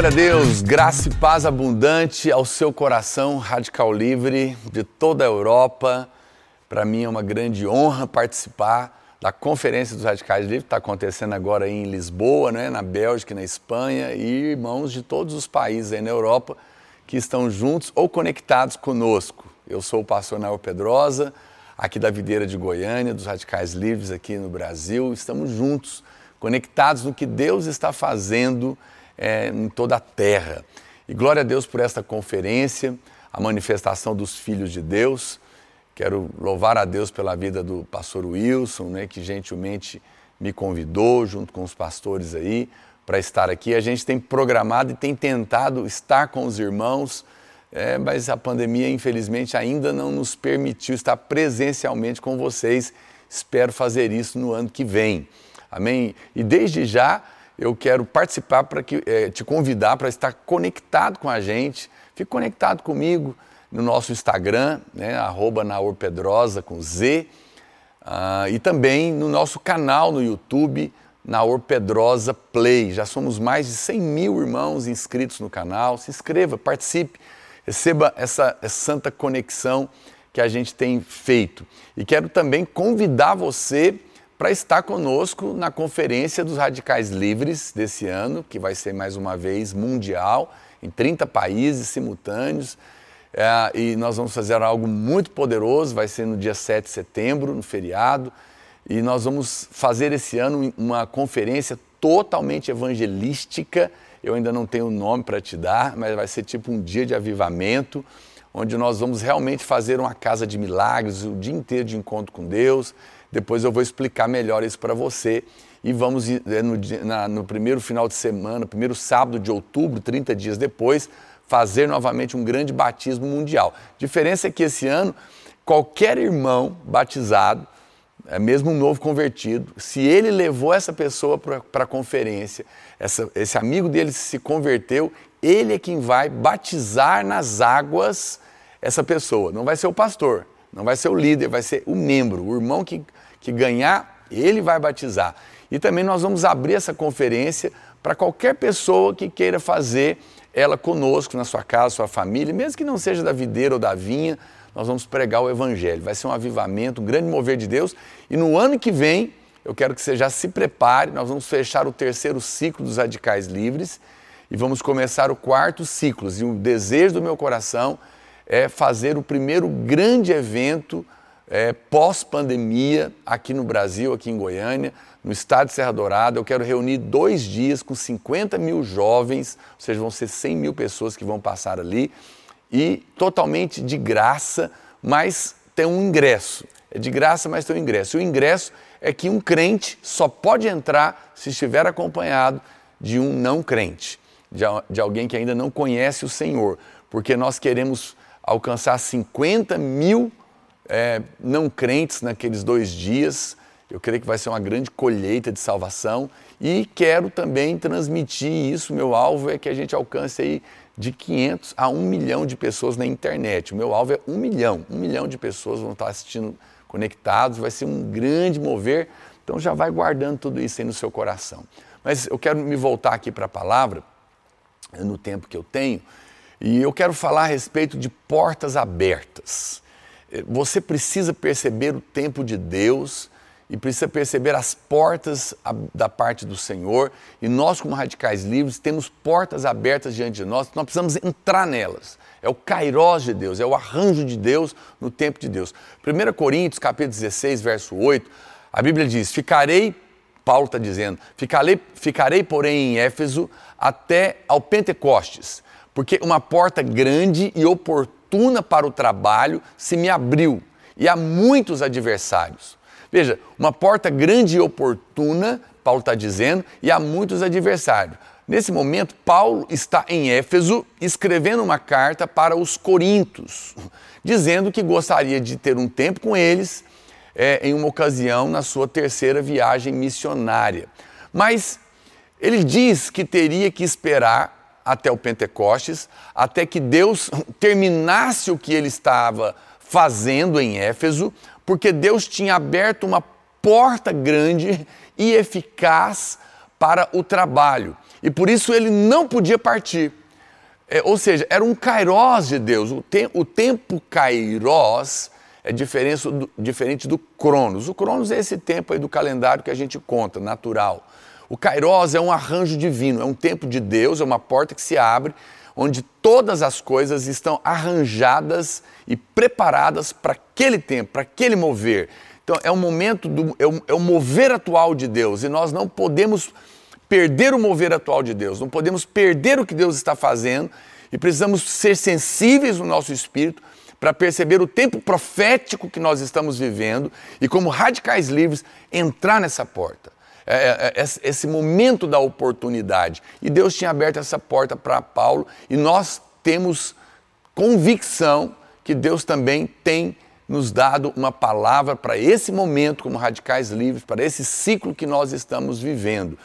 glória a Deus, graça e paz abundante ao seu coração radical livre de toda a Europa. Para mim é uma grande honra participar da Conferência dos Radicais Livres, que está acontecendo agora em Lisboa, né, na Bélgica, na Espanha, e irmãos de todos os países aí na Europa que estão juntos ou conectados conosco. Eu sou o pastor Naor Pedrosa, aqui da Videira de Goiânia, dos Radicais Livres aqui no Brasil. Estamos juntos, conectados no que Deus está fazendo é, em toda a terra. E glória a Deus por esta conferência, a manifestação dos filhos de Deus. Quero louvar a Deus pela vida do pastor Wilson, né, que gentilmente me convidou, junto com os pastores aí, para estar aqui. A gente tem programado e tem tentado estar com os irmãos, é, mas a pandemia, infelizmente, ainda não nos permitiu estar presencialmente com vocês. Espero fazer isso no ano que vem. Amém? E desde já eu quero participar para que é, te convidar para estar conectado com a gente. Fique conectado comigo no nosso Instagram, né, naorpedrosa com Z, uh, e também no nosso canal no YouTube, Naor Pedrosa Play. Já somos mais de 100 mil irmãos inscritos no canal. Se inscreva, participe, receba essa, essa santa conexão que a gente tem feito. E quero também convidar você para estar conosco na Conferência dos Radicais Livres desse ano, que vai ser mais uma vez mundial, em 30 países simultâneos. É, e nós vamos fazer algo muito poderoso, vai ser no dia 7 de setembro, no feriado. E nós vamos fazer esse ano uma conferência totalmente evangelística. Eu ainda não tenho o nome para te dar, mas vai ser tipo um dia de avivamento, onde nós vamos realmente fazer uma casa de milagres, o dia inteiro de encontro com Deus depois eu vou explicar melhor isso para você. E vamos é, no, na, no primeiro final de semana, primeiro sábado de outubro, 30 dias depois, fazer novamente um grande batismo mundial. Diferença é que esse ano, qualquer irmão batizado, é mesmo um novo convertido, se ele levou essa pessoa para a conferência, essa, esse amigo dele se converteu, ele é quem vai batizar nas águas essa pessoa. Não vai ser o pastor, não vai ser o líder, vai ser o membro, o irmão que que ganhar, ele vai batizar. E também nós vamos abrir essa conferência para qualquer pessoa que queira fazer ela conosco, na sua casa, sua família, mesmo que não seja da videira ou da vinha, nós vamos pregar o Evangelho. Vai ser um avivamento, um grande mover de Deus. E no ano que vem, eu quero que você já se prepare, nós vamos fechar o terceiro ciclo dos Radicais Livres e vamos começar o quarto ciclo. E o desejo do meu coração é fazer o primeiro grande evento é, pós-pandemia aqui no Brasil, aqui em Goiânia, no estado de Serra Dourada. Eu quero reunir dois dias com 50 mil jovens, ou seja, vão ser 100 mil pessoas que vão passar ali, e totalmente de graça, mas tem um ingresso. É de graça, mas tem um ingresso. E o ingresso é que um crente só pode entrar se estiver acompanhado de um não crente, de, de alguém que ainda não conhece o Senhor, porque nós queremos alcançar 50 mil é, não crentes naqueles dois dias. Eu creio que vai ser uma grande colheita de salvação e quero também transmitir isso. Meu alvo é que a gente alcance aí de 500 a 1 milhão de pessoas na internet. O meu alvo é 1 milhão. 1 milhão de pessoas vão estar assistindo conectados, vai ser um grande mover. Então já vai guardando tudo isso aí no seu coração. Mas eu quero me voltar aqui para a palavra, no tempo que eu tenho, e eu quero falar a respeito de portas abertas você precisa perceber o tempo de Deus e precisa perceber as portas da parte do Senhor. E nós, como radicais livres, temos portas abertas diante de nós, nós precisamos entrar nelas. É o kairós de Deus, é o arranjo de Deus no tempo de Deus. 1 Coríntios, capítulo 16, verso 8, a Bíblia diz: Ficarei, Paulo está dizendo, ficarei, ficarei, porém, em Éfeso até ao Pentecostes, porque uma porta grande e oportuna fortuna para o trabalho se me abriu e há muitos adversários. Veja, uma porta grande e oportuna, Paulo está dizendo, e há muitos adversários. Nesse momento, Paulo está em Éfeso escrevendo uma carta para os Coríntios, dizendo que gostaria de ter um tempo com eles é, em uma ocasião na sua terceira viagem missionária. Mas ele diz que teria que esperar até o Pentecostes, até que Deus terminasse o que ele estava fazendo em Éfeso, porque Deus tinha aberto uma porta grande e eficaz para o trabalho. e por isso ele não podia partir. É, ou seja, era um kairós de Deus. O, te, o tempo kairós é diferente do, diferente do cronos. O cronos é esse tempo aí do calendário que a gente conta, natural. O kairos é um arranjo divino, é um tempo de Deus, é uma porta que se abre, onde todas as coisas estão arranjadas e preparadas para aquele tempo, para aquele mover. Então é um momento, do, é, um, é um mover atual de Deus e nós não podemos perder o mover atual de Deus, não podemos perder o que Deus está fazendo e precisamos ser sensíveis no nosso espírito para perceber o tempo profético que nós estamos vivendo e, como radicais livres, entrar nessa porta. É, é, é esse momento da oportunidade. E Deus tinha aberto essa porta para Paulo e nós temos convicção que Deus também tem nos dado uma palavra para esse momento, como radicais livres, para esse ciclo que nós estamos vivendo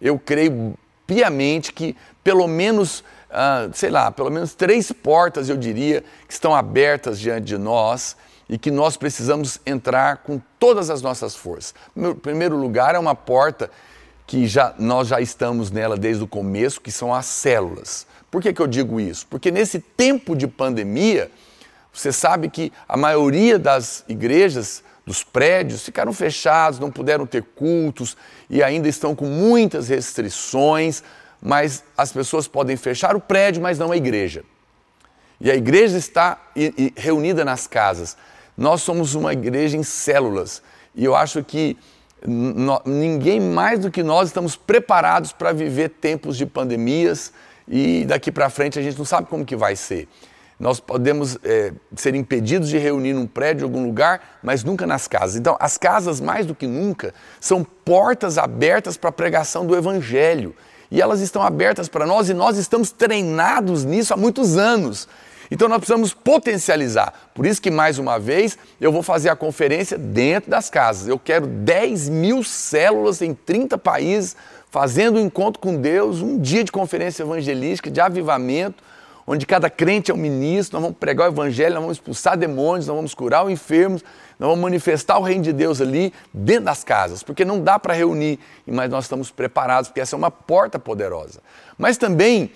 eu creio piamente que pelo menos, ah, sei lá, pelo menos três portas, eu diria, que estão abertas diante de nós e que nós precisamos entrar com todas as nossas forças. Em primeiro lugar, é uma porta que já, nós já estamos nela desde o começo, que são as células. Por que, que eu digo isso? Porque nesse tempo de pandemia, você sabe que a maioria das igrejas dos prédios ficaram fechados, não puderam ter cultos e ainda estão com muitas restrições, mas as pessoas podem fechar o prédio, mas não a igreja. E a igreja está reunida nas casas. Nós somos uma igreja em células e eu acho que ninguém mais do que nós estamos preparados para viver tempos de pandemias e daqui para frente a gente não sabe como que vai ser. Nós podemos é, ser impedidos de reunir num prédio, em algum lugar, mas nunca nas casas. Então, as casas, mais do que nunca, são portas abertas para a pregação do Evangelho. E elas estão abertas para nós e nós estamos treinados nisso há muitos anos. Então nós precisamos potencializar. Por isso que, mais uma vez, eu vou fazer a conferência dentro das casas. Eu quero 10 mil células em 30 países, fazendo um encontro com Deus, um dia de conferência evangelística, de avivamento, onde cada crente é um ministro, nós vamos pregar o evangelho, nós vamos expulsar demônios, nós vamos curar os enfermos, nós vamos manifestar o reino de Deus ali dentro das casas, porque não dá para reunir, mas nós estamos preparados, porque essa é uma porta poderosa. Mas também,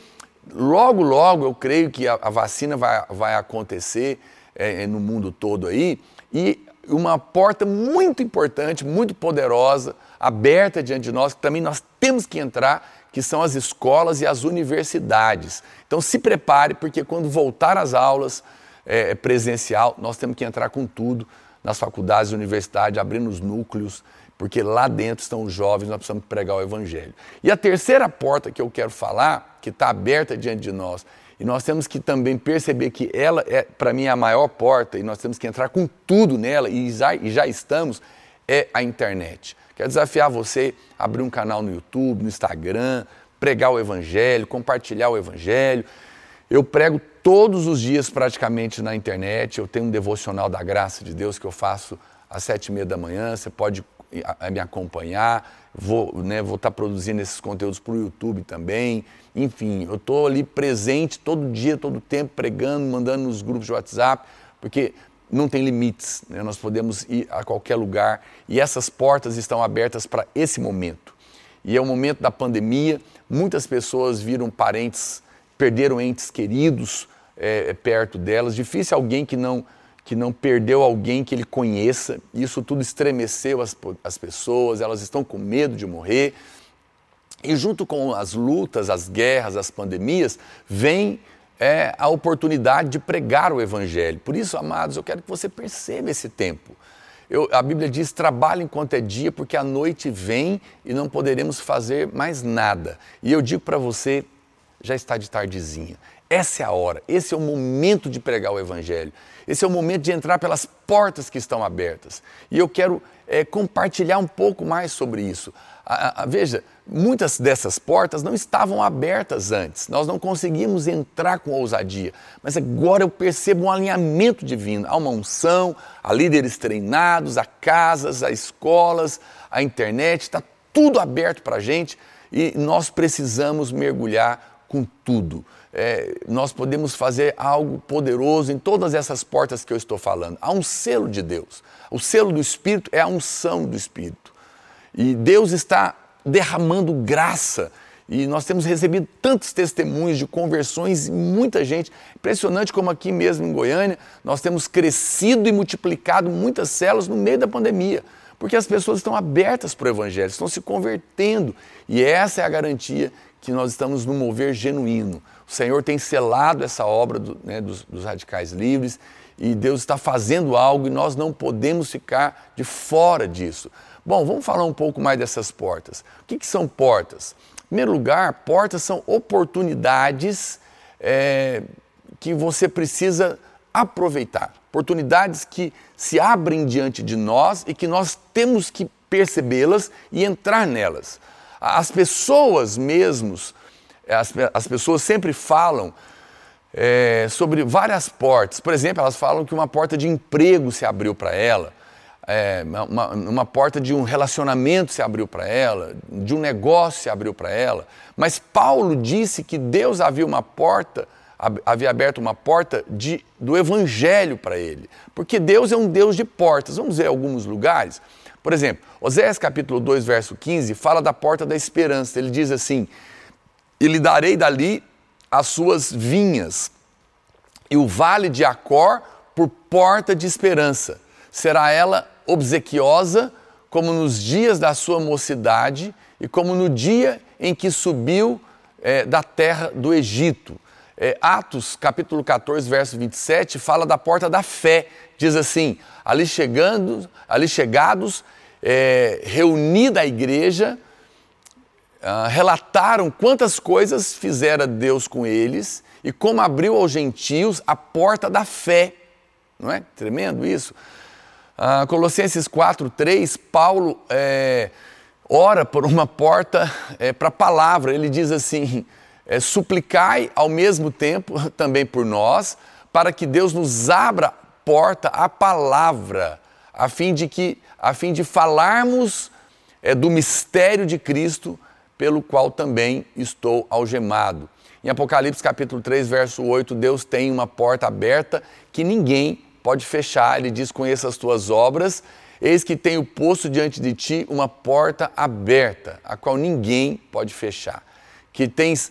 logo, logo, eu creio que a, a vacina vai, vai acontecer é, é no mundo todo aí, e uma porta muito importante, muito poderosa, aberta diante de nós, que também nós temos que entrar, que são as escolas e as universidades. Então se prepare, porque quando voltar às aulas é, presencial, nós temos que entrar com tudo nas faculdades universidades, abrindo os núcleos, porque lá dentro estão os jovens, nós precisamos pregar o Evangelho. E a terceira porta que eu quero falar, que está aberta diante de nós, e nós temos que também perceber que ela é, para mim, a maior porta, e nós temos que entrar com tudo nela, e já, e já estamos, é a internet. Quero desafiar você a abrir um canal no YouTube, no Instagram, pregar o Evangelho, compartilhar o Evangelho. Eu prego todos os dias praticamente na internet. Eu tenho um devocional da graça de Deus que eu faço às sete e meia da manhã. Você pode me acompanhar. Vou né, vou estar tá produzindo esses conteúdos para o YouTube também. Enfim, eu estou ali presente todo dia, todo tempo, pregando, mandando nos grupos de WhatsApp, porque não tem limites, né? nós podemos ir a qualquer lugar e essas portas estão abertas para esse momento. E é o momento da pandemia, muitas pessoas viram parentes, perderam entes queridos é, perto delas. Difícil alguém que não, que não perdeu alguém que ele conheça. Isso tudo estremeceu as, as pessoas, elas estão com medo de morrer. E junto com as lutas, as guerras, as pandemias, vem é a oportunidade de pregar o Evangelho. Por isso, amados, eu quero que você perceba esse tempo. Eu, a Bíblia diz: trabalhe enquanto é dia, porque a noite vem e não poderemos fazer mais nada. E eu digo para você: já está de tardezinha. Essa é a hora, esse é o momento de pregar o Evangelho. Esse é o momento de entrar pelas portas que estão abertas. E eu quero é, compartilhar um pouco mais sobre isso. A, a, veja, muitas dessas portas não estavam abertas antes, nós não conseguimos entrar com ousadia, mas agora eu percebo um alinhamento divino. Há uma unção, há líderes treinados, há casas, há escolas, a internet, está tudo aberto para a gente e nós precisamos mergulhar com tudo. É, nós podemos fazer algo poderoso em todas essas portas que eu estou falando. Há um selo de Deus. O selo do Espírito é a unção do Espírito. E Deus está derramando graça. E nós temos recebido tantos testemunhos de conversões, muita gente. Impressionante como aqui mesmo em Goiânia, nós temos crescido e multiplicado muitas células no meio da pandemia. Porque as pessoas estão abertas para o Evangelho, estão se convertendo. E essa é a garantia que nós estamos no mover genuíno. O Senhor tem selado essa obra do, né, dos, dos radicais livres e Deus está fazendo algo e nós não podemos ficar de fora disso. Bom, vamos falar um pouco mais dessas portas. O que, que são portas? Em primeiro lugar, portas são oportunidades é, que você precisa aproveitar. Oportunidades que se abrem diante de nós e que nós temos que percebê-las e entrar nelas. As pessoas mesmos, as, as pessoas sempre falam é, sobre várias portas. Por exemplo, elas falam que uma porta de emprego se abriu para ela, é, uma, uma, porta de um relacionamento se abriu para ela, de um negócio se abriu para ela. Mas Paulo disse que Deus havia uma porta, havia aberto uma porta de, do evangelho para ele. Porque Deus é um Deus de portas. Vamos ver alguns lugares. Por exemplo, Oséias capítulo 2, verso 15, fala da porta da esperança. Ele diz assim: E lhe darei dali as suas vinhas, e o vale de Acor por porta de esperança. Será ela obsequiosa, como nos dias da sua mocidade e como no dia em que subiu é, da terra do Egito. É, Atos, capítulo 14, verso 27, fala da porta da fé. Diz assim: ali chegando, ali chegados, é, reunida a igreja, ah, relataram quantas coisas fizera Deus com eles e como abriu aos gentios a porta da fé. Não é tremendo isso? Ah, Colossenses 4, 3, Paulo é, ora por uma porta é, para a palavra. Ele diz assim: é, suplicai ao mesmo tempo também por nós, para que Deus nos abra porta à palavra, a fim de que, a fim de falarmos é, do mistério de Cristo pelo qual também estou algemado. Em Apocalipse capítulo 3, verso 8, Deus tem uma porta aberta que ninguém pode fechar. Ele diz: Conheça as tuas obras, eis que tenho posto diante de ti uma porta aberta, a qual ninguém pode fechar. Que tens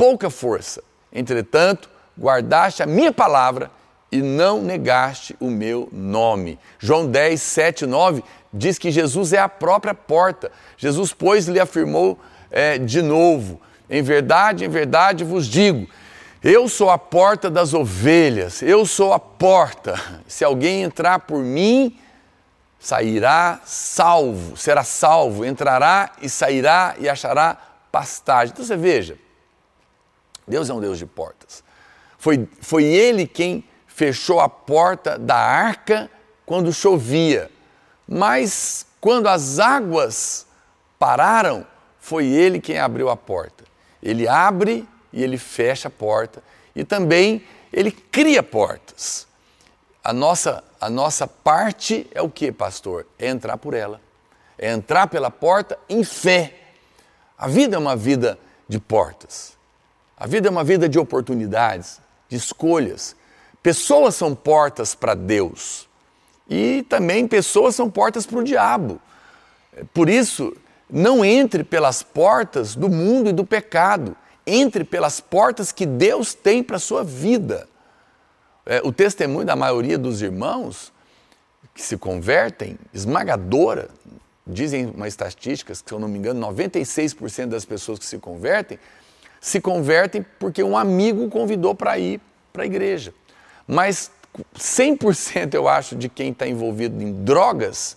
pouca força, entretanto, guardaste a minha palavra e não negaste o meu nome. João 10, 7, 9 diz que Jesus é a própria porta. Jesus, pois, lhe afirmou é, de novo. Em verdade, em verdade vos digo: eu sou a porta das ovelhas, eu sou a porta. Se alguém entrar por mim, sairá salvo, será salvo, entrará e sairá e achará pastagem. Então você veja, Deus é um Deus de portas. Foi, foi Ele quem fechou a porta da arca quando chovia. Mas quando as águas pararam, foi ele quem abriu a porta. Ele abre e ele fecha a porta. E também ele cria portas. A nossa, a nossa parte é o que, pastor? É entrar por ela. É entrar pela porta em fé. A vida é uma vida de portas. A vida é uma vida de oportunidades, de escolhas. Pessoas são portas para Deus. E também pessoas são portas para o diabo. Por isso, não entre pelas portas do mundo e do pecado. Entre pelas portas que Deus tem para a sua vida. É, o testemunho da maioria dos irmãos que se convertem, esmagadora, dizem uma estatística, que se eu não me engano, 96% das pessoas que se convertem, se convertem porque um amigo convidou para ir para a igreja. Mas 100% eu acho de quem está envolvido em drogas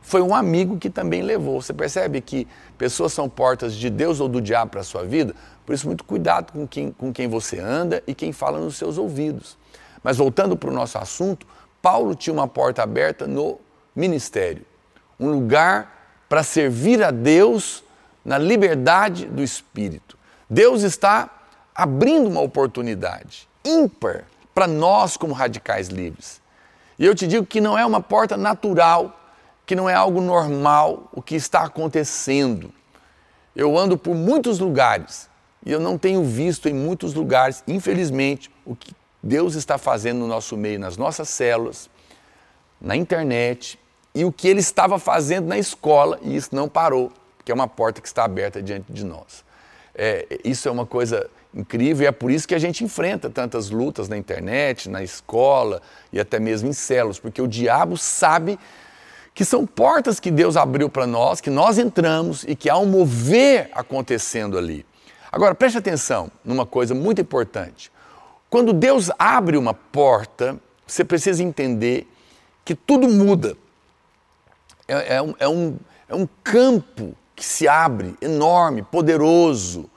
foi um amigo que também levou. Você percebe que pessoas são portas de Deus ou do diabo para a sua vida? Por isso, muito cuidado com quem, com quem você anda e quem fala nos seus ouvidos. Mas voltando para o nosso assunto, Paulo tinha uma porta aberta no ministério um lugar para servir a Deus na liberdade do espírito. Deus está abrindo uma oportunidade ímpar para nós, como radicais livres. E eu te digo que não é uma porta natural que não é algo normal o que está acontecendo. Eu ando por muitos lugares e eu não tenho visto em muitos lugares, infelizmente, o que Deus está fazendo no nosso meio, nas nossas células, na internet e o que Ele estava fazendo na escola e isso não parou, porque é uma porta que está aberta diante de nós. É, isso é uma coisa incrível e é por isso que a gente enfrenta tantas lutas na internet, na escola e até mesmo em células, porque o diabo sabe que são portas que Deus abriu para nós, que nós entramos e que há um mover acontecendo ali. Agora, preste atenção numa coisa muito importante. Quando Deus abre uma porta, você precisa entender que tudo muda. É, é, um, é, um, é um campo que se abre, enorme, poderoso,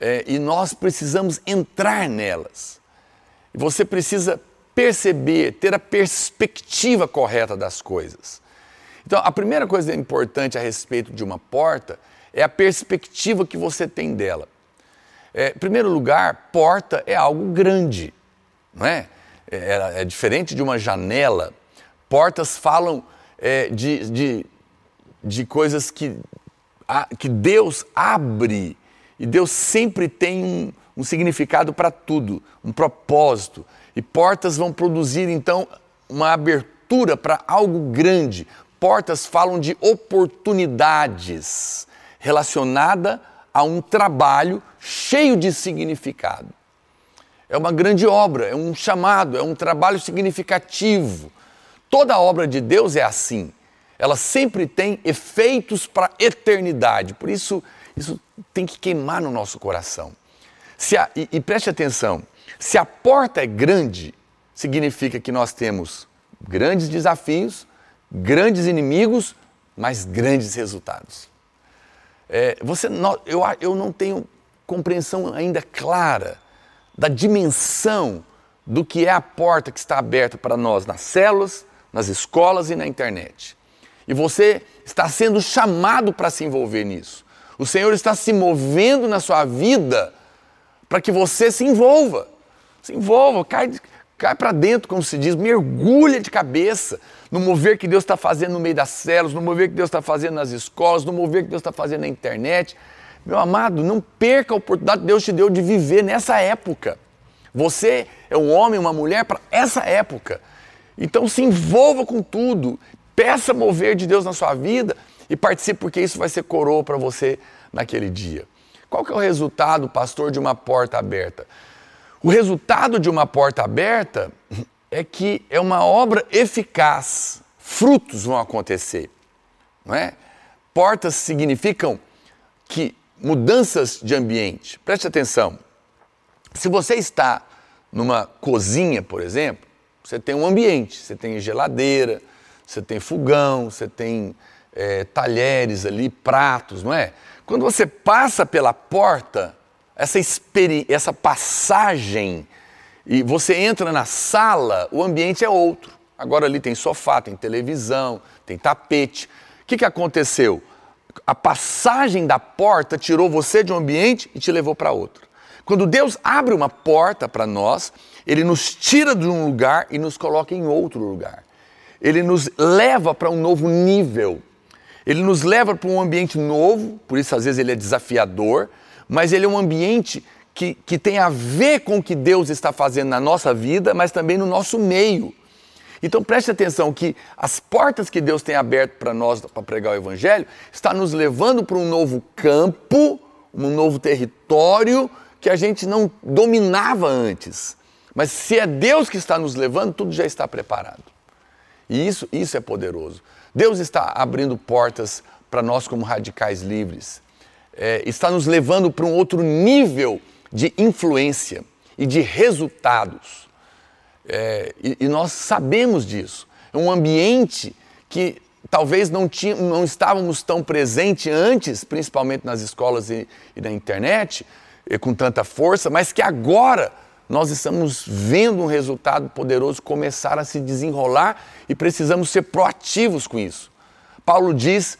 é, e nós precisamos entrar nelas. Você precisa perceber, ter a perspectiva correta das coisas. Então, a primeira coisa importante a respeito de uma porta é a perspectiva que você tem dela. É, em primeiro lugar, porta é algo grande, não é? É, é diferente de uma janela. Portas falam é, de, de, de coisas que, a, que Deus abre e Deus sempre tem um, um significado para tudo, um propósito. E portas vão produzir então uma abertura para algo grande. Portas falam de oportunidades relacionada a um trabalho cheio de significado. É uma grande obra, é um chamado, é um trabalho significativo. Toda obra de Deus é assim. Ela sempre tem efeitos para a eternidade. Por isso, isso tem que queimar no nosso coração. A, e, e preste atenção: se a porta é grande, significa que nós temos grandes desafios, grandes inimigos, mas grandes resultados. É, você, eu, eu não tenho compreensão ainda clara da dimensão do que é a porta que está aberta para nós nas células, nas escolas e na internet. E você está sendo chamado para se envolver nisso. O Senhor está se movendo na sua vida para que você se envolva. Se envolva, cai, cai para dentro, como se diz, mergulha de cabeça no mover que Deus está fazendo no meio das células, no mover que Deus está fazendo nas escolas, no mover que Deus está fazendo na internet. Meu amado, não perca a oportunidade que Deus te deu de viver nessa época. Você é um homem, uma mulher para essa época. Então se envolva com tudo, peça mover de Deus na sua vida e participe, porque isso vai ser coroa para você naquele dia. Qual que é o resultado, pastor, de uma porta aberta? O resultado de uma porta aberta é que é uma obra eficaz, frutos vão acontecer, não é? Portas significam que mudanças de ambiente. Preste atenção. Se você está numa cozinha, por exemplo, você tem um ambiente, você tem geladeira, você tem fogão, você tem é, talheres ali, pratos, não é? Quando você passa pela porta, essa, essa passagem e você entra na sala, o ambiente é outro. Agora ali tem sofá, tem televisão, tem tapete. O que, que aconteceu? A passagem da porta tirou você de um ambiente e te levou para outro. Quando Deus abre uma porta para nós, Ele nos tira de um lugar e nos coloca em outro lugar. Ele nos leva para um novo nível. Ele nos leva para um ambiente novo, por isso às vezes ele é desafiador, mas ele é um ambiente que, que tem a ver com o que Deus está fazendo na nossa vida, mas também no nosso meio. Então preste atenção que as portas que Deus tem aberto para nós para pregar o Evangelho está nos levando para um novo campo, um novo território que a gente não dominava antes. Mas se é Deus que está nos levando, tudo já está preparado. E isso, isso é poderoso. Deus está abrindo portas para nós como radicais livres. É, está nos levando para um outro nível de influência e de resultados. É, e, e, nós sabemos disso. É um ambiente que talvez não, tinha, não estávamos tão presente antes, principalmente nas escolas e, e na internet, e com tanta força, mas que agora nós estamos vendo um resultado poderoso começar a se desenrolar e precisamos ser proativos com isso. Paulo diz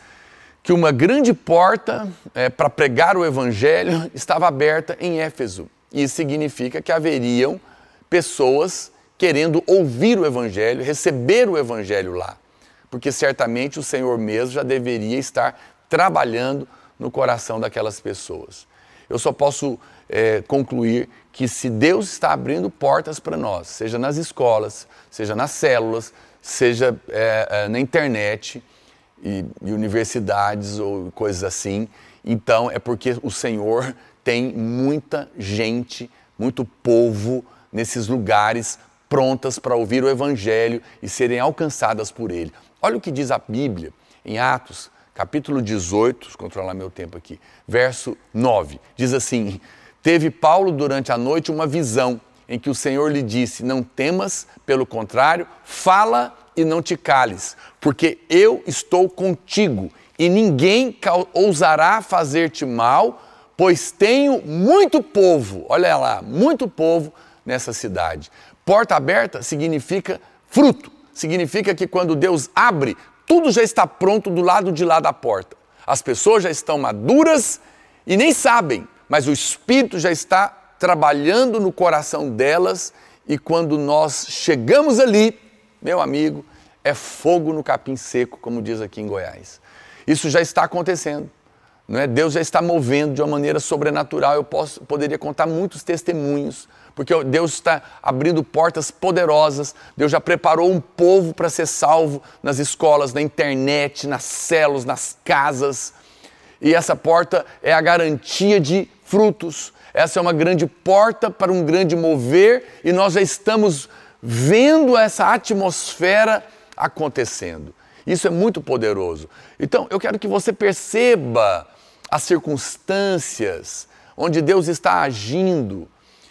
que uma grande porta é, para pregar o evangelho estava aberta em Éfeso. Isso significa que haveriam pessoas querendo ouvir o evangelho, receber o evangelho lá. Porque certamente o Senhor mesmo já deveria estar trabalhando no coração daquelas pessoas. Eu só posso é, concluir que se Deus está abrindo portas para nós, seja nas escolas, seja nas células, seja é, é, na internet, e, e universidades ou coisas assim. Então é porque o Senhor tem muita gente, muito povo nesses lugares prontas para ouvir o Evangelho e serem alcançadas por ele. Olha o que diz a Bíblia em Atos, capítulo 18, vou controlar meu tempo aqui, verso 9. Diz assim: Teve Paulo durante a noite uma visão em que o Senhor lhe disse: Não temas, pelo contrário, fala e não te cales, porque eu estou contigo e ninguém ousará fazer-te mal, pois tenho muito povo, olha lá, muito povo nessa cidade. Porta aberta significa fruto, significa que quando Deus abre, tudo já está pronto do lado de lá da porta. As pessoas já estão maduras e nem sabem, mas o Espírito já está trabalhando no coração delas e quando nós chegamos ali, meu amigo, é fogo no capim seco, como diz aqui em Goiás. Isso já está acontecendo. Não é? Deus já está movendo de uma maneira sobrenatural. Eu posso, poderia contar muitos testemunhos, porque Deus está abrindo portas poderosas. Deus já preparou um povo para ser salvo nas escolas, na internet, nas células, nas casas. E essa porta é a garantia de frutos. Essa é uma grande porta para um grande mover e nós já estamos vendo essa atmosfera acontecendo. Isso é muito poderoso. Então, eu quero que você perceba as circunstâncias onde Deus está agindo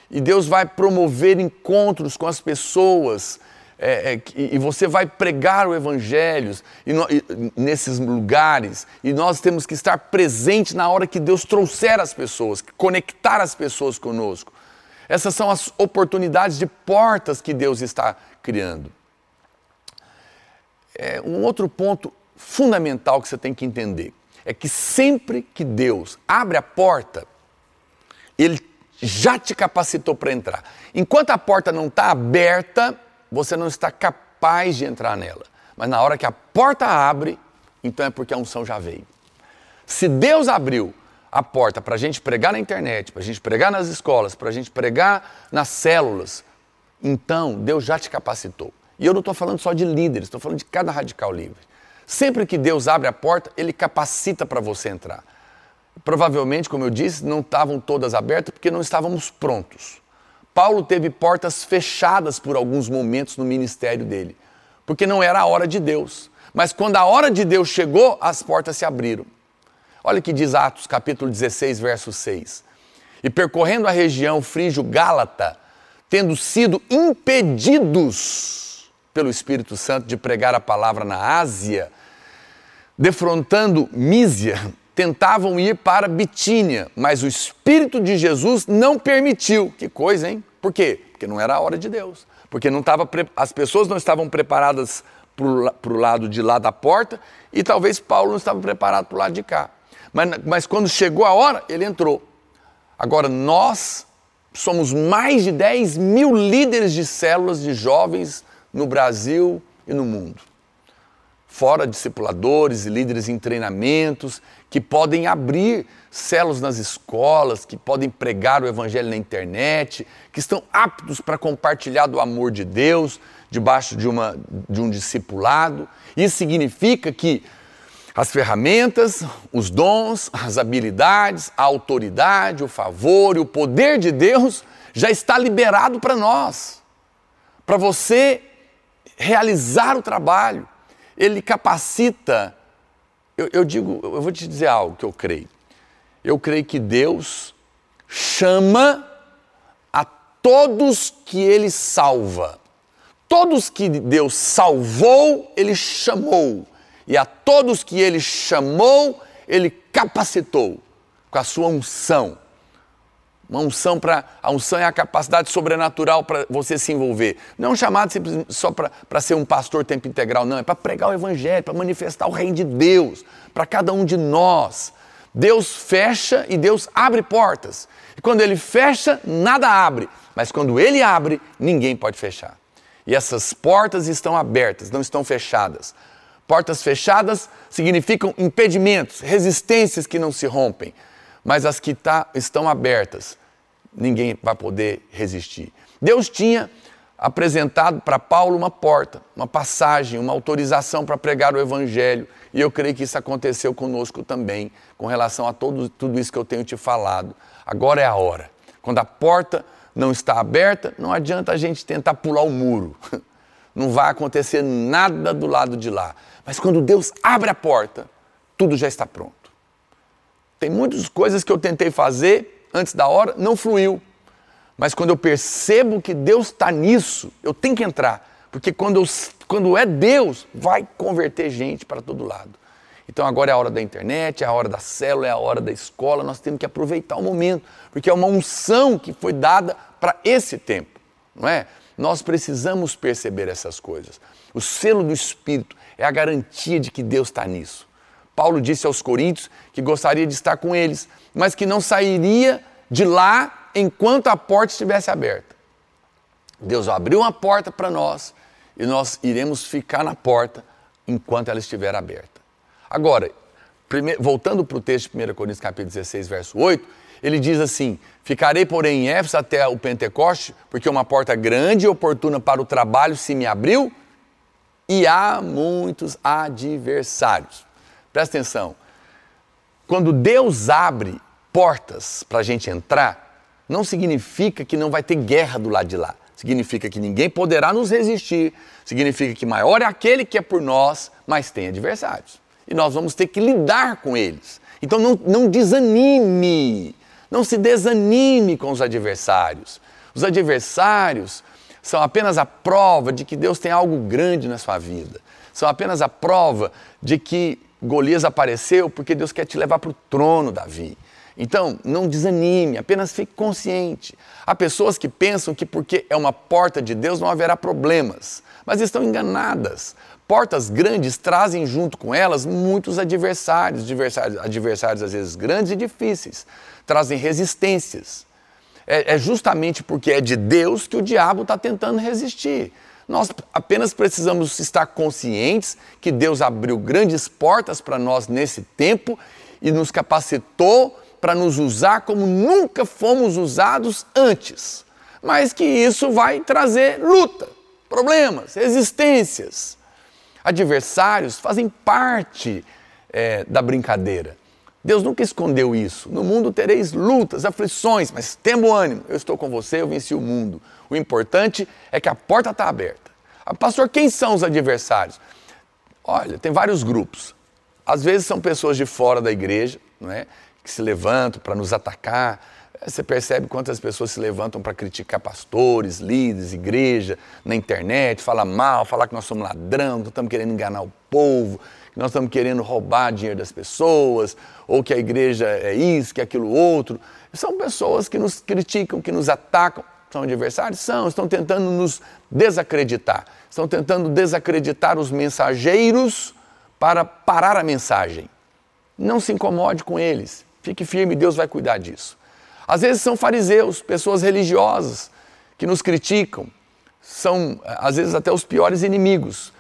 e Deus vai promover encontros com as pessoas é, é, e você vai pregar o Evangelho e no, e, nesses lugares e nós temos que estar presentes na hora que Deus trouxer as pessoas, conectar as pessoas conosco. Essas são as oportunidades de portas que Deus está criando. É, um outro ponto fundamental que você tem que entender é que sempre que Deus abre a porta, Ele já te capacitou para entrar. Enquanto a porta não está aberta, você não está capaz de entrar nela. Mas na hora que a porta abre, então é porque a unção já veio. Se Deus abriu a porta para a gente pregar na internet, para a gente pregar nas escolas, para a gente pregar nas células, então Deus já te capacitou. E eu não estou falando só de líderes, estou falando de cada radical livre. Sempre que Deus abre a porta, Ele capacita para você entrar. Provavelmente, como eu disse, não estavam todas abertas porque não estávamos prontos. Paulo teve portas fechadas por alguns momentos no ministério dele, porque não era a hora de Deus. Mas quando a hora de Deus chegou, as portas se abriram. Olha o que diz Atos, capítulo 16, verso 6. E percorrendo a região frígio-gálata, tendo sido impedidos pelo Espírito Santo de pregar a palavra na Ásia, defrontando Mísia, tentavam ir para Bitínia, mas o Espírito de Jesus não permitiu. Que coisa, hein? Por quê? Porque não era a hora de Deus. Porque não tava, as pessoas não estavam preparadas para o lado de lá da porta e talvez Paulo não estava preparado para o lado de cá. Mas, mas quando chegou a hora, ele entrou. Agora, nós somos mais de 10 mil líderes de células de jovens no Brasil e no mundo. Fora discipuladores e líderes em treinamentos que podem abrir células nas escolas, que podem pregar o evangelho na internet, que estão aptos para compartilhar do amor de Deus debaixo de, uma, de um discipulado. Isso significa que as ferramentas, os dons, as habilidades, a autoridade, o favor e o poder de Deus já está liberado para nós. Para você realizar o trabalho, ele capacita. Eu, eu, digo, eu vou te dizer algo que eu creio. Eu creio que Deus chama a todos que ele salva. Todos que Deus salvou, ele chamou. E a todos que ele chamou, ele capacitou com a sua unção. Uma unção para. A unção é a capacidade sobrenatural para você se envolver. Não é um chamado só para ser um pastor tempo integral, não. É para pregar o evangelho, para manifestar o reino de Deus, para cada um de nós. Deus fecha e Deus abre portas. E quando ele fecha, nada abre. Mas quando ele abre, ninguém pode fechar. E essas portas estão abertas, não estão fechadas. Portas fechadas significam impedimentos, resistências que não se rompem mas as que tá, estão abertas, ninguém vai poder resistir. Deus tinha apresentado para Paulo uma porta, uma passagem, uma autorização para pregar o Evangelho. E eu creio que isso aconteceu conosco também, com relação a todo, tudo isso que eu tenho te falado. Agora é a hora. Quando a porta não está aberta, não adianta a gente tentar pular o muro. Não vai acontecer nada do lado de lá. Mas quando Deus abre a porta, tudo já está pronto. Tem muitas coisas que eu tentei fazer antes da hora, não fluiu. Mas quando eu percebo que Deus está nisso, eu tenho que entrar. Porque quando, eu, quando é Deus, vai converter gente para todo lado. Então agora é a hora da internet, é a hora da célula, é a hora da escola, nós temos que aproveitar o momento, porque é uma unção que foi dada para esse tempo, não é? Nós precisamos perceber essas coisas. O selo do Espírito é a garantia de que Deus está nisso. Paulo disse aos Coríntios que gostaria de estar com eles, mas que não sairia de lá enquanto a porta estivesse aberta. Deus abriu uma porta para nós e nós iremos ficar na porta enquanto ela estiver aberta. Agora, voltando para o texto de 1 Coríntios capítulo 16, verso 8, ele diz assim: Ficarei, porém, em Éfeso até o Pentecoste, porque uma porta grande e oportuna para o trabalho se me abriu, e há muitos adversários. Presta atenção. Quando Deus abre portas para a gente entrar, não significa que não vai ter guerra do lado de lá. Significa que ninguém poderá nos resistir. Significa que maior é aquele que é por nós, mas tem adversários. E nós vamos ter que lidar com eles. Então não, não desanime, não se desanime com os adversários. Os adversários são apenas a prova de que Deus tem algo grande na sua vida. São apenas a prova de que Golias apareceu porque Deus quer te levar para o trono, Davi. Então, não desanime, apenas fique consciente. Há pessoas que pensam que porque é uma porta de Deus não haverá problemas, mas estão enganadas. Portas grandes trazem junto com elas muitos adversários, adversários, adversários às vezes grandes e difíceis, trazem resistências. É, é justamente porque é de Deus que o diabo está tentando resistir. Nós apenas precisamos estar conscientes que Deus abriu grandes portas para nós nesse tempo e nos capacitou para nos usar como nunca fomos usados antes. Mas que isso vai trazer luta, problemas, resistências. Adversários fazem parte é, da brincadeira. Deus nunca escondeu isso. No mundo tereis lutas, aflições, mas temo ânimo. Eu estou com você, eu venci o mundo. O importante é que a porta está aberta. Ah, pastor, quem são os adversários? Olha, tem vários grupos. Às vezes são pessoas de fora da igreja, não é? que se levantam para nos atacar. Você percebe quantas pessoas se levantam para criticar pastores, líderes, igreja, na internet, falar mal, falar que nós somos ladrão, que estamos querendo enganar o povo, que nós estamos querendo roubar dinheiro das pessoas, ou que a igreja é isso, que é aquilo outro. São pessoas que nos criticam, que nos atacam. São adversários? São, estão tentando nos desacreditar. Estão tentando desacreditar os mensageiros para parar a mensagem. Não se incomode com eles. Fique firme, Deus vai cuidar disso. Às vezes são fariseus, pessoas religiosas que nos criticam, são às vezes até os piores inimigos,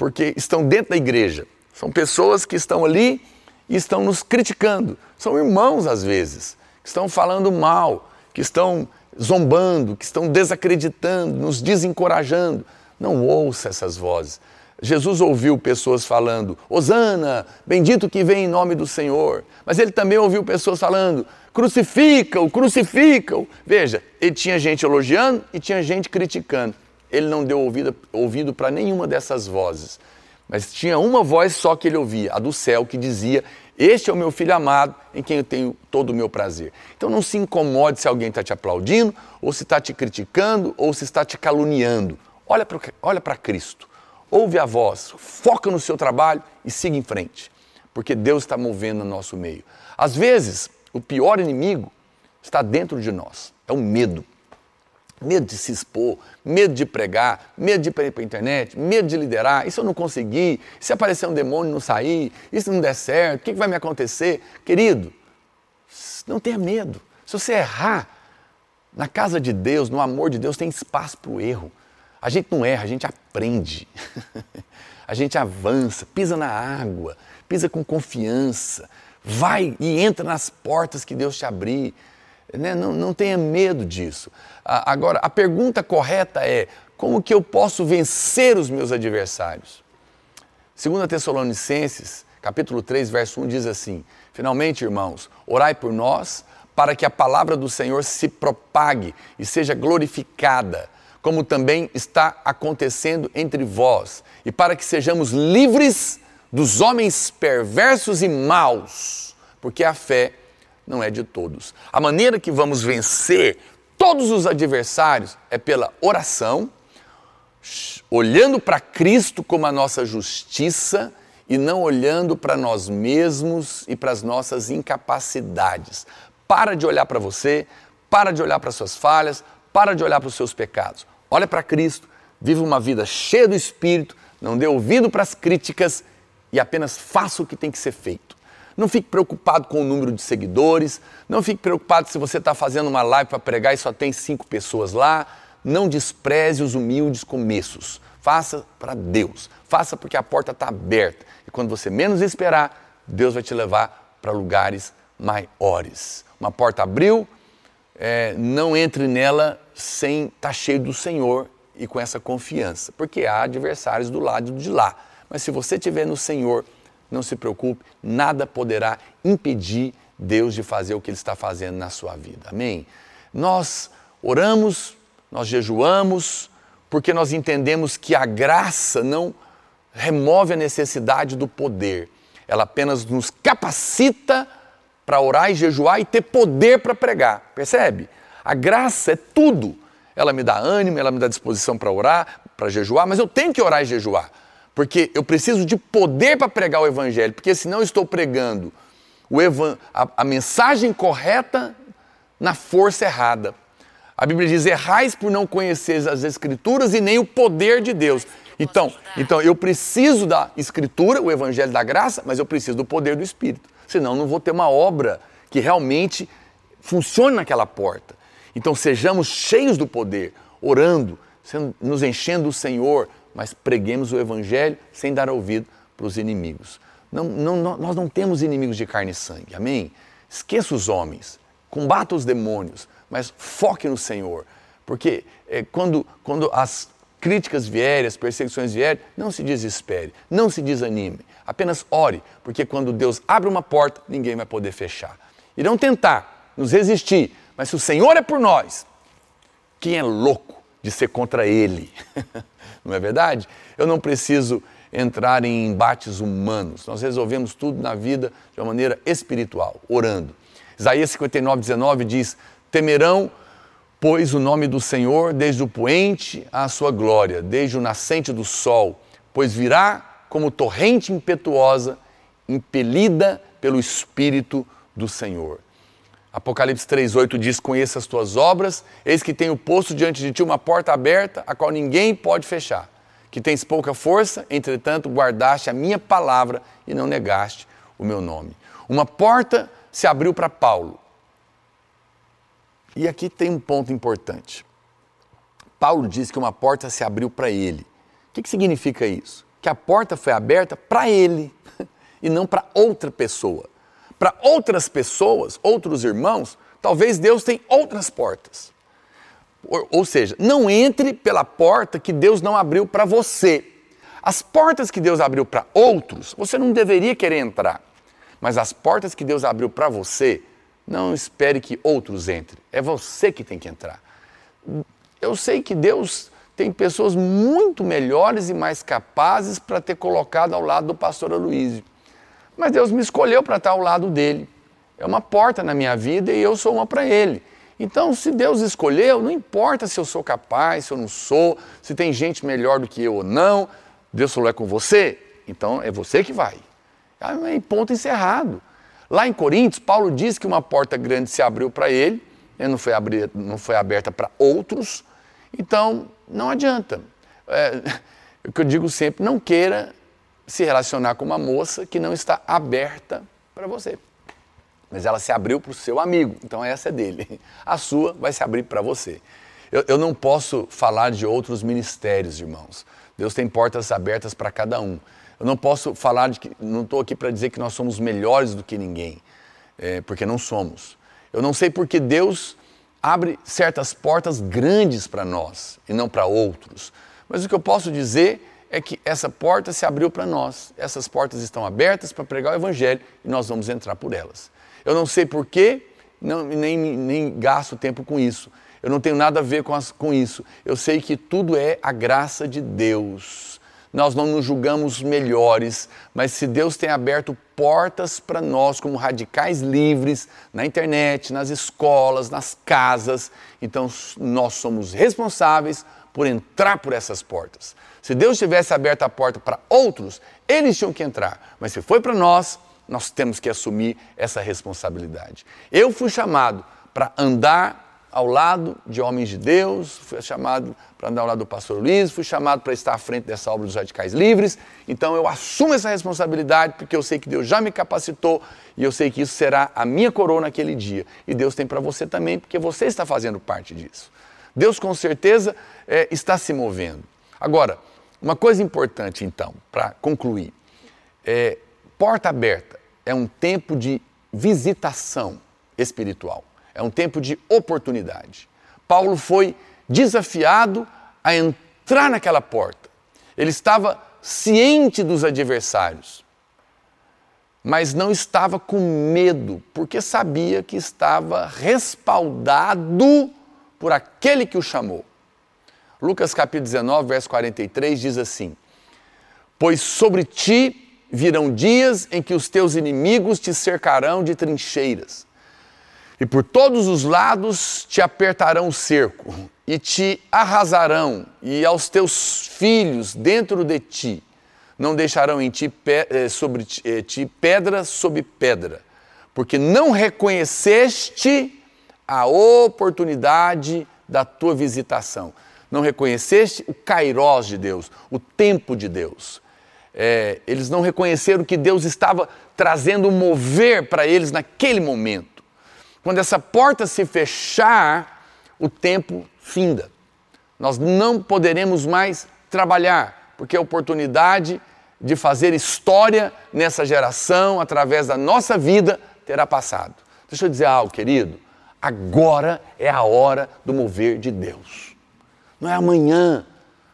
porque estão dentro da igreja. São pessoas que estão ali e estão nos criticando. São irmãos às vezes, que estão falando mal, que estão zombando, que estão desacreditando, nos desencorajando. Não ouça essas vozes. Jesus ouviu pessoas falando, Hosana, bendito que vem em nome do Senhor. Mas ele também ouviu pessoas falando, crucifica-o, crucifica-o. Veja, ele tinha gente elogiando e tinha gente criticando. Ele não deu ouvido, ouvido para nenhuma dessas vozes. Mas tinha uma voz só que ele ouvia, a do céu, que dizia: Este é o meu filho amado, em quem eu tenho todo o meu prazer. Então não se incomode se alguém está te aplaudindo, ou se está te criticando, ou se está te caluniando. Olha para olha Cristo ouve a voz, foca no seu trabalho e siga em frente, porque Deus está movendo no nosso meio. Às vezes, o pior inimigo está dentro de nós, é o medo. Medo de se expor, medo de pregar, medo de ir para a internet, medo de liderar. E se eu não conseguir? Se aparecer um demônio não sair? E se não der certo? O que vai me acontecer? Querido, não tenha medo. Se você errar, na casa de Deus, no amor de Deus, tem espaço para o erro. A gente não erra, a gente aprende. a gente avança, pisa na água, pisa com confiança, vai e entra nas portas que Deus te abrir. Né? Não, não tenha medo disso. Agora, a pergunta correta é: como que eu posso vencer os meus adversários? 2 Tessalonicenses, capítulo 3, verso 1 diz assim: Finalmente, irmãos, orai por nós, para que a palavra do Senhor se propague e seja glorificada, como também está acontecendo entre vós, e para que sejamos livres dos homens perversos e maus, porque a fé não é de todos. A maneira que vamos vencer todos os adversários é pela oração, olhando para Cristo como a nossa justiça e não olhando para nós mesmos e para as nossas incapacidades. Para de olhar para você, para de olhar para suas falhas, para de olhar para os seus pecados. Olha para Cristo, vive uma vida cheia do Espírito, não dê ouvido para as críticas e apenas faça o que tem que ser feito. Não fique preocupado com o número de seguidores, não fique preocupado se você está fazendo uma live para pregar e só tem cinco pessoas lá. Não despreze os humildes começos. Faça para Deus. Faça porque a porta está aberta. E quando você menos esperar, Deus vai te levar para lugares maiores. Uma porta abriu, é, não entre nela sem estar tá cheio do Senhor e com essa confiança, porque há adversários do lado de lá. Mas se você estiver no Senhor, não se preocupe, nada poderá impedir Deus de fazer o que Ele está fazendo na sua vida. Amém? Nós oramos, nós jejuamos, porque nós entendemos que a graça não remove a necessidade do poder, ela apenas nos capacita para orar e jejuar e ter poder para pregar. Percebe? A graça é tudo. Ela me dá ânimo, ela me dá disposição para orar, para jejuar, mas eu tenho que orar e jejuar. Porque eu preciso de poder para pregar o Evangelho, porque senão eu estou pregando evan a, a mensagem correta na força errada. A Bíblia diz: errais por não conhecer as Escrituras e nem o poder de Deus. Então, então eu preciso da Escritura, o Evangelho da graça, mas eu preciso do poder do Espírito. Senão não vou ter uma obra que realmente funcione naquela porta. Então sejamos cheios do poder, orando, nos enchendo do Senhor, mas preguemos o Evangelho sem dar ouvido para os inimigos. Não, não, nós não temos inimigos de carne e sangue, amém? Esqueça os homens, combata os demônios, mas foque no Senhor. Porque é, quando, quando as críticas vierem, as perseguições vierem, não se desespere, não se desanime, apenas ore, porque quando Deus abre uma porta, ninguém vai poder fechar. Irão tentar nos resistir, mas se o Senhor é por nós, quem é louco de ser contra Ele? não é verdade? Eu não preciso entrar em embates humanos. Nós resolvemos tudo na vida de uma maneira espiritual, orando. Isaías 59, 19 diz: Temerão, pois, o nome do Senhor desde o poente à sua glória, desde o nascente do sol, pois virá como torrente impetuosa, impelida pelo Espírito do Senhor. Apocalipse 3,8 diz: Conheça as tuas obras, eis que tenho posto diante de ti uma porta aberta, a qual ninguém pode fechar que tens pouca força, entretanto guardaste a minha palavra e não negaste o meu nome. Uma porta se abriu para Paulo. E aqui tem um ponto importante. Paulo diz que uma porta se abriu para ele. O que, que significa isso? Que a porta foi aberta para ele e não para outra pessoa. Para outras pessoas, outros irmãos, talvez Deus tenha outras portas. Ou, ou seja, não entre pela porta que Deus não abriu para você. As portas que Deus abriu para outros, você não deveria querer entrar. Mas as portas que Deus abriu para você, não espere que outros entrem. É você que tem que entrar. Eu sei que Deus tem pessoas muito melhores e mais capazes para ter colocado ao lado do pastor Aloysio. Mas Deus me escolheu para estar ao lado dele. É uma porta na minha vida e eu sou uma para ele. Então, se Deus escolheu, não importa se eu sou capaz, se eu não sou, se tem gente melhor do que eu ou não, Deus falou é com você, então é você que vai. Aí, ponto encerrado. Lá em Coríntios, Paulo diz que uma porta grande se abriu para ele, né, não foi, abrir, não foi aberta para outros, então não adianta. É, o que eu digo sempre, não queira se relacionar com uma moça que não está aberta para você mas ela se abriu para o seu amigo, então essa é dele. A sua vai se abrir para você. Eu, eu, não posso falar de outros ministérios, irmãos. Deus tem portas abertas para cada um. Eu não posso falar de que, não estou aqui para dizer que nós somos melhores do que ninguém, é, porque não somos. Eu não sei porque Deus abre certas portas grandes para nós e não para outros. Mas o que eu posso dizer é que essa porta se abriu para nós. Essas portas estão abertas para pregar o Evangelho e nós vamos entrar por elas. Eu não sei porquê, nem, nem gasto tempo com isso. Eu não tenho nada a ver com, as, com isso. Eu sei que tudo é a graça de Deus. Nós não nos julgamos melhores, mas se Deus tem aberto portas para nós como radicais livres na internet, nas escolas, nas casas, então nós somos responsáveis por entrar por essas portas. Se Deus tivesse aberto a porta para outros, eles tinham que entrar. Mas se foi para nós, nós temos que assumir essa responsabilidade. Eu fui chamado para andar ao lado de homens de Deus, fui chamado para andar ao lado do pastor Luiz, fui chamado para estar à frente dessa obra dos radicais livres. Então eu assumo essa responsabilidade porque eu sei que Deus já me capacitou e eu sei que isso será a minha coroa naquele dia. E Deus tem para você também, porque você está fazendo parte disso. Deus com certeza é, está se movendo. Agora, uma coisa importante, então, para concluir: é, porta aberta é um tempo de visitação espiritual, é um tempo de oportunidade. Paulo foi desafiado a entrar naquela porta. Ele estava ciente dos adversários, mas não estava com medo, porque sabia que estava respaldado por aquele que o chamou. Lucas capítulo 19, verso 43 diz assim: Pois sobre ti virão dias em que os teus inimigos te cercarão de trincheiras, e por todos os lados te apertarão o cerco, e te arrasarão, e aos teus filhos dentro de ti não deixarão em ti, eh, sobre eh, ti pedra sobre pedra, porque não reconheceste a oportunidade da tua visitação não reconheceste o kairós de Deus, o tempo de Deus. É, eles não reconheceram que Deus estava trazendo mover para eles naquele momento. Quando essa porta se fechar, o tempo finda. Nós não poderemos mais trabalhar, porque a oportunidade de fazer história nessa geração, através da nossa vida, terá passado. Deixa eu dizer algo, querido. Agora é a hora do mover de Deus não é amanhã.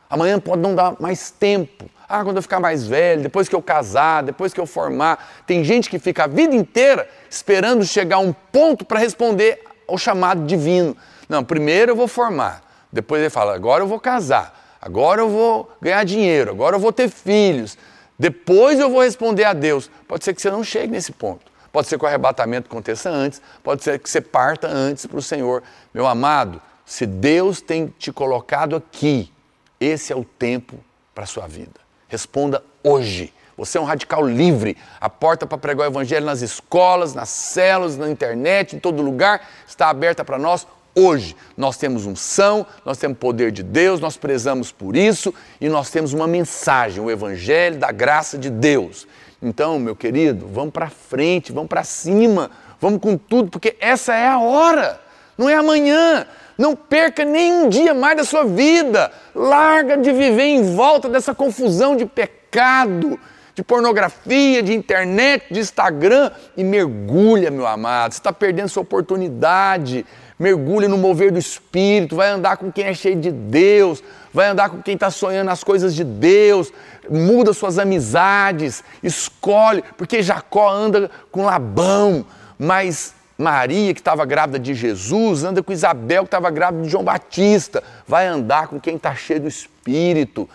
Amanhã pode não dar mais tempo. Ah, quando eu ficar mais velho, depois que eu casar, depois que eu formar. Tem gente que fica a vida inteira esperando chegar a um ponto para responder ao chamado divino. Não, primeiro eu vou formar. Depois ele fala, agora eu vou casar. Agora eu vou ganhar dinheiro. Agora eu vou ter filhos. Depois eu vou responder a Deus. Pode ser que você não chegue nesse ponto. Pode ser que o arrebatamento aconteça antes. Pode ser que você parta antes para o Senhor. Meu amado, se Deus tem te colocado aqui, esse é o tempo para a sua vida. Responda hoje. Você é um radical livre. A porta para pregar o evangelho nas escolas, nas células, na internet, em todo lugar está aberta para nós hoje. Nós temos unção, nós temos poder de Deus, nós prezamos por isso e nós temos uma mensagem, o evangelho da graça de Deus. Então, meu querido, vamos para frente, vamos para cima, vamos com tudo, porque essa é a hora. Não é amanhã. Não perca nem um dia mais da sua vida. Larga de viver em volta dessa confusão de pecado, de pornografia, de internet, de Instagram e mergulha, meu amado. Você está perdendo sua oportunidade. Mergulha no mover do Espírito. Vai andar com quem é cheio de Deus. Vai andar com quem está sonhando as coisas de Deus. Muda suas amizades. Escolhe, porque Jacó anda com Labão, mas Maria, que estava grávida de Jesus, anda com Isabel, que estava grávida de João Batista. Vai andar com quem está cheio do Espírito.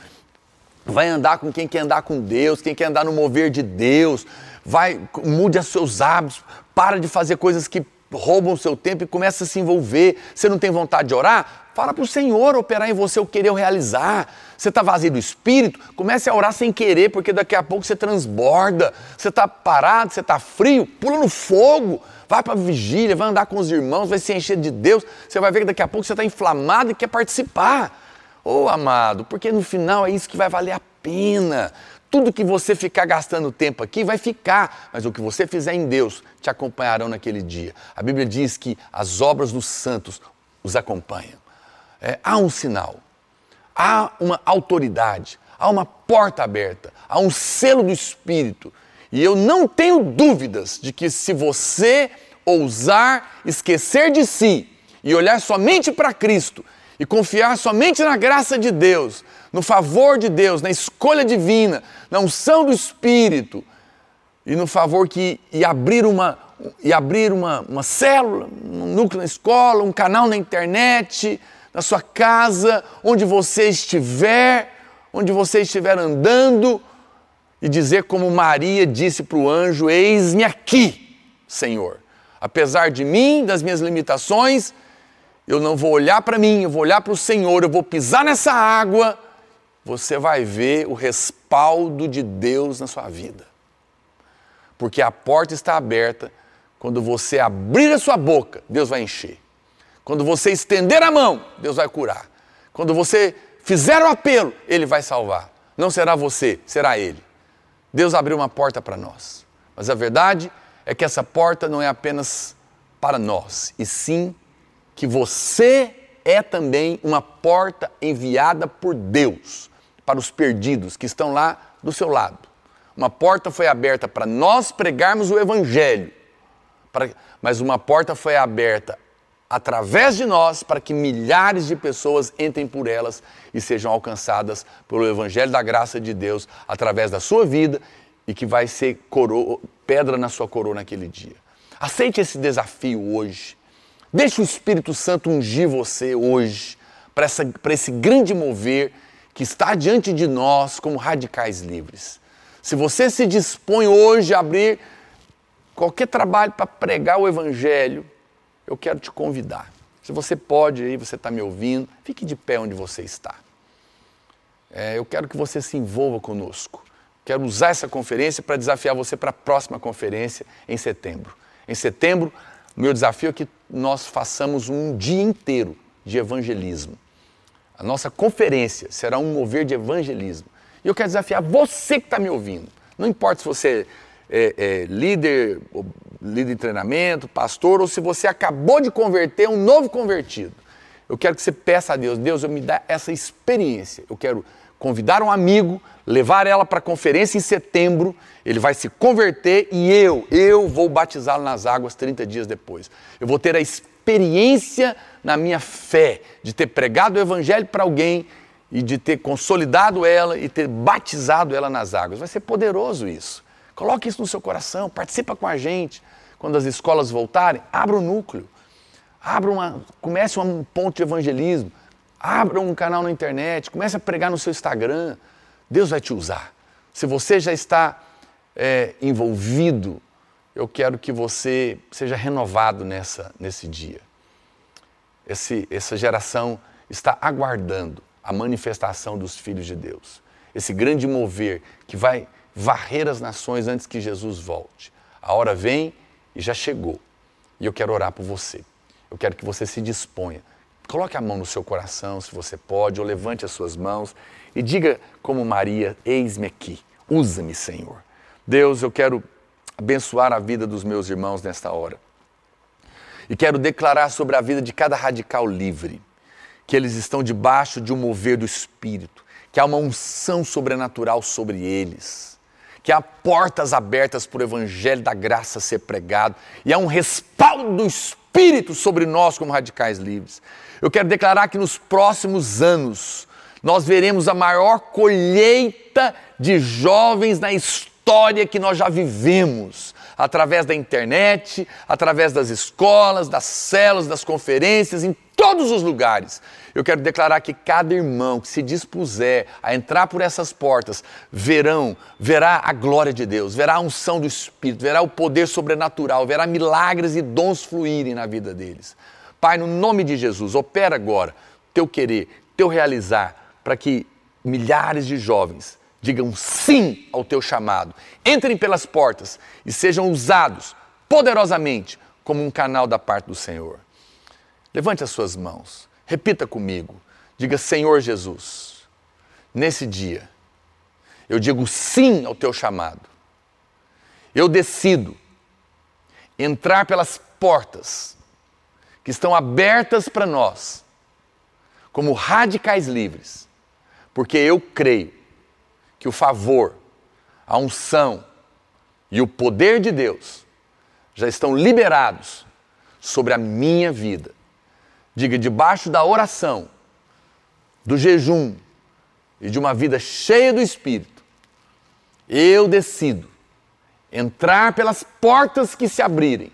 Vai andar com quem quer andar com Deus, quem quer andar no mover de Deus. Vai, mude os seus hábitos. Para de fazer coisas que roubam o seu tempo e começa a se envolver. Você não tem vontade de orar? Fala para o Senhor operar em você o querer realizar. Você está vazio do espírito? Comece a orar sem querer, porque daqui a pouco você transborda. Você está parado, você está frio, pula no fogo vai para a vigília, vai andar com os irmãos, vai se encher de Deus. Você vai ver que daqui a pouco você está inflamado e quer participar. Ô oh, amado, porque no final é isso que vai valer a pena. Tudo que você ficar gastando tempo aqui vai ficar, mas o que você fizer em Deus te acompanharão naquele dia. A Bíblia diz que as obras dos santos os acompanham. É, há um sinal, há uma autoridade, há uma porta aberta, há um selo do Espírito e eu não tenho dúvidas de que se você ousar esquecer de si e olhar somente para Cristo e confiar somente na graça de Deus, no favor de Deus, na escolha divina, na unção do Espírito e no favor que e abrir uma e abrir uma, uma célula, um núcleo na escola, um canal na internet, na sua casa, onde você estiver, onde você estiver andando, e dizer como Maria disse para o anjo: Eis-me aqui, Senhor. Apesar de mim, das minhas limitações, eu não vou olhar para mim, eu vou olhar para o Senhor, eu vou pisar nessa água. Você vai ver o respaldo de Deus na sua vida. Porque a porta está aberta, quando você abrir a sua boca, Deus vai encher. Quando você estender a mão, Deus vai curar. Quando você fizer o apelo, Ele vai salvar. Não será você, será Ele. Deus abriu uma porta para nós. Mas a verdade é que essa porta não é apenas para nós, e sim que você é também uma porta enviada por Deus para os perdidos que estão lá do seu lado. Uma porta foi aberta para nós pregarmos o Evangelho, para, mas uma porta foi aberta através de nós para que milhares de pessoas entrem por elas e sejam alcançadas pelo Evangelho da graça de Deus através da sua vida e que vai ser coroa, pedra na sua coroa naquele dia. Aceite esse desafio hoje. Deixe o Espírito Santo ungir você hoje para esse grande mover que está diante de nós como radicais livres. Se você se dispõe hoje a abrir qualquer trabalho para pregar o Evangelho, eu quero te convidar. Se você pode aí, você está me ouvindo, fique de pé onde você está. É, eu quero que você se envolva conosco. Quero usar essa conferência para desafiar você para a próxima conferência em setembro. Em setembro, meu desafio é que nós façamos um dia inteiro de evangelismo. A nossa conferência será um mover de evangelismo. E eu quero desafiar você que está me ouvindo. Não importa se você é, é, líder, líder de treinamento, pastor, ou se você acabou de converter, um novo convertido. Eu quero que você peça a Deus, Deus, eu me dá essa experiência. Eu quero convidar um amigo, levar ela para a conferência em setembro, ele vai se converter e eu, eu vou batizá-lo nas águas 30 dias depois. Eu vou ter a experiência na minha fé de ter pregado o evangelho para alguém e de ter consolidado ela e ter batizado ela nas águas. Vai ser poderoso isso. Coloque isso no seu coração, participa com a gente. Quando as escolas voltarem, abra um núcleo. Abra uma, comece um ponto de evangelismo. Abra um canal na internet, comece a pregar no seu Instagram. Deus vai te usar. Se você já está é, envolvido, eu quero que você seja renovado nessa, nesse dia. Esse, essa geração está aguardando a manifestação dos filhos de Deus. Esse grande mover que vai varrer as nações antes que Jesus volte. A hora vem e já chegou. E eu quero orar por você. Eu quero que você se disponha. Coloque a mão no seu coração, se você pode, ou levante as suas mãos e diga como Maria: Eis-me aqui, usa-me, Senhor. Deus, eu quero abençoar a vida dos meus irmãos nesta hora. E quero declarar sobre a vida de cada radical livre que eles estão debaixo de um mover do Espírito, que há uma unção sobrenatural sobre eles que há portas abertas para o Evangelho da graça ser pregado e há um respaldo do Espírito sobre nós como radicais livres. Eu quero declarar que nos próximos anos nós veremos a maior colheita de jovens na história que nós já vivemos através da internet, através das escolas, das células, das conferências, em todos os lugares. Eu quero declarar que cada irmão que se dispuser a entrar por essas portas, verão, verá a glória de Deus, verá a unção do Espírito, verá o poder sobrenatural, verá milagres e dons fluírem na vida deles. Pai, no nome de Jesus, opera agora teu querer, teu realizar, para que milhares de jovens digam sim ao teu chamado, entrem pelas portas e sejam usados poderosamente como um canal da parte do Senhor. Levante as suas mãos, repita comigo, diga: Senhor Jesus, nesse dia, eu digo sim ao teu chamado. Eu decido entrar pelas portas que estão abertas para nós, como radicais livres, porque eu creio que o favor, a unção e o poder de Deus já estão liberados sobre a minha vida. Diga, debaixo da oração, do jejum e de uma vida cheia do Espírito, eu decido entrar pelas portas que se abrirem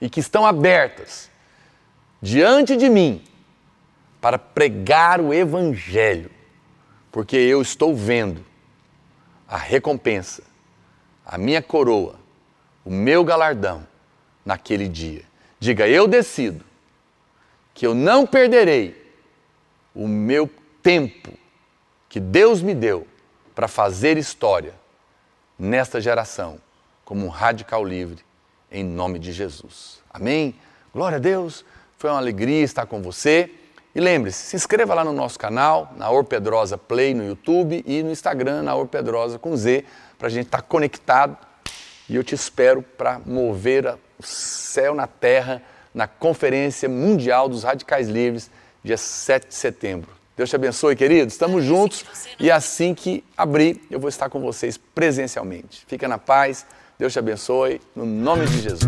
e que estão abertas diante de mim para pregar o Evangelho, porque eu estou vendo a recompensa, a minha coroa, o meu galardão naquele dia. Diga, eu decido que eu não perderei o meu tempo que Deus me deu para fazer história nesta geração como um radical livre em nome de Jesus. Amém? Glória a Deus. Foi uma alegria estar com você. E lembre-se, se inscreva lá no nosso canal, na Orpedrosa Play no YouTube e no Instagram, na Orpedrosa com Z, para a gente estar conectado. E eu te espero para mover o céu na terra na Conferência Mundial dos Radicais Livres, dia 7 de setembro. Deus te abençoe, queridos. Estamos juntos e assim que abrir, eu vou estar com vocês presencialmente. Fica na paz. Deus te abençoe. No nome de Jesus.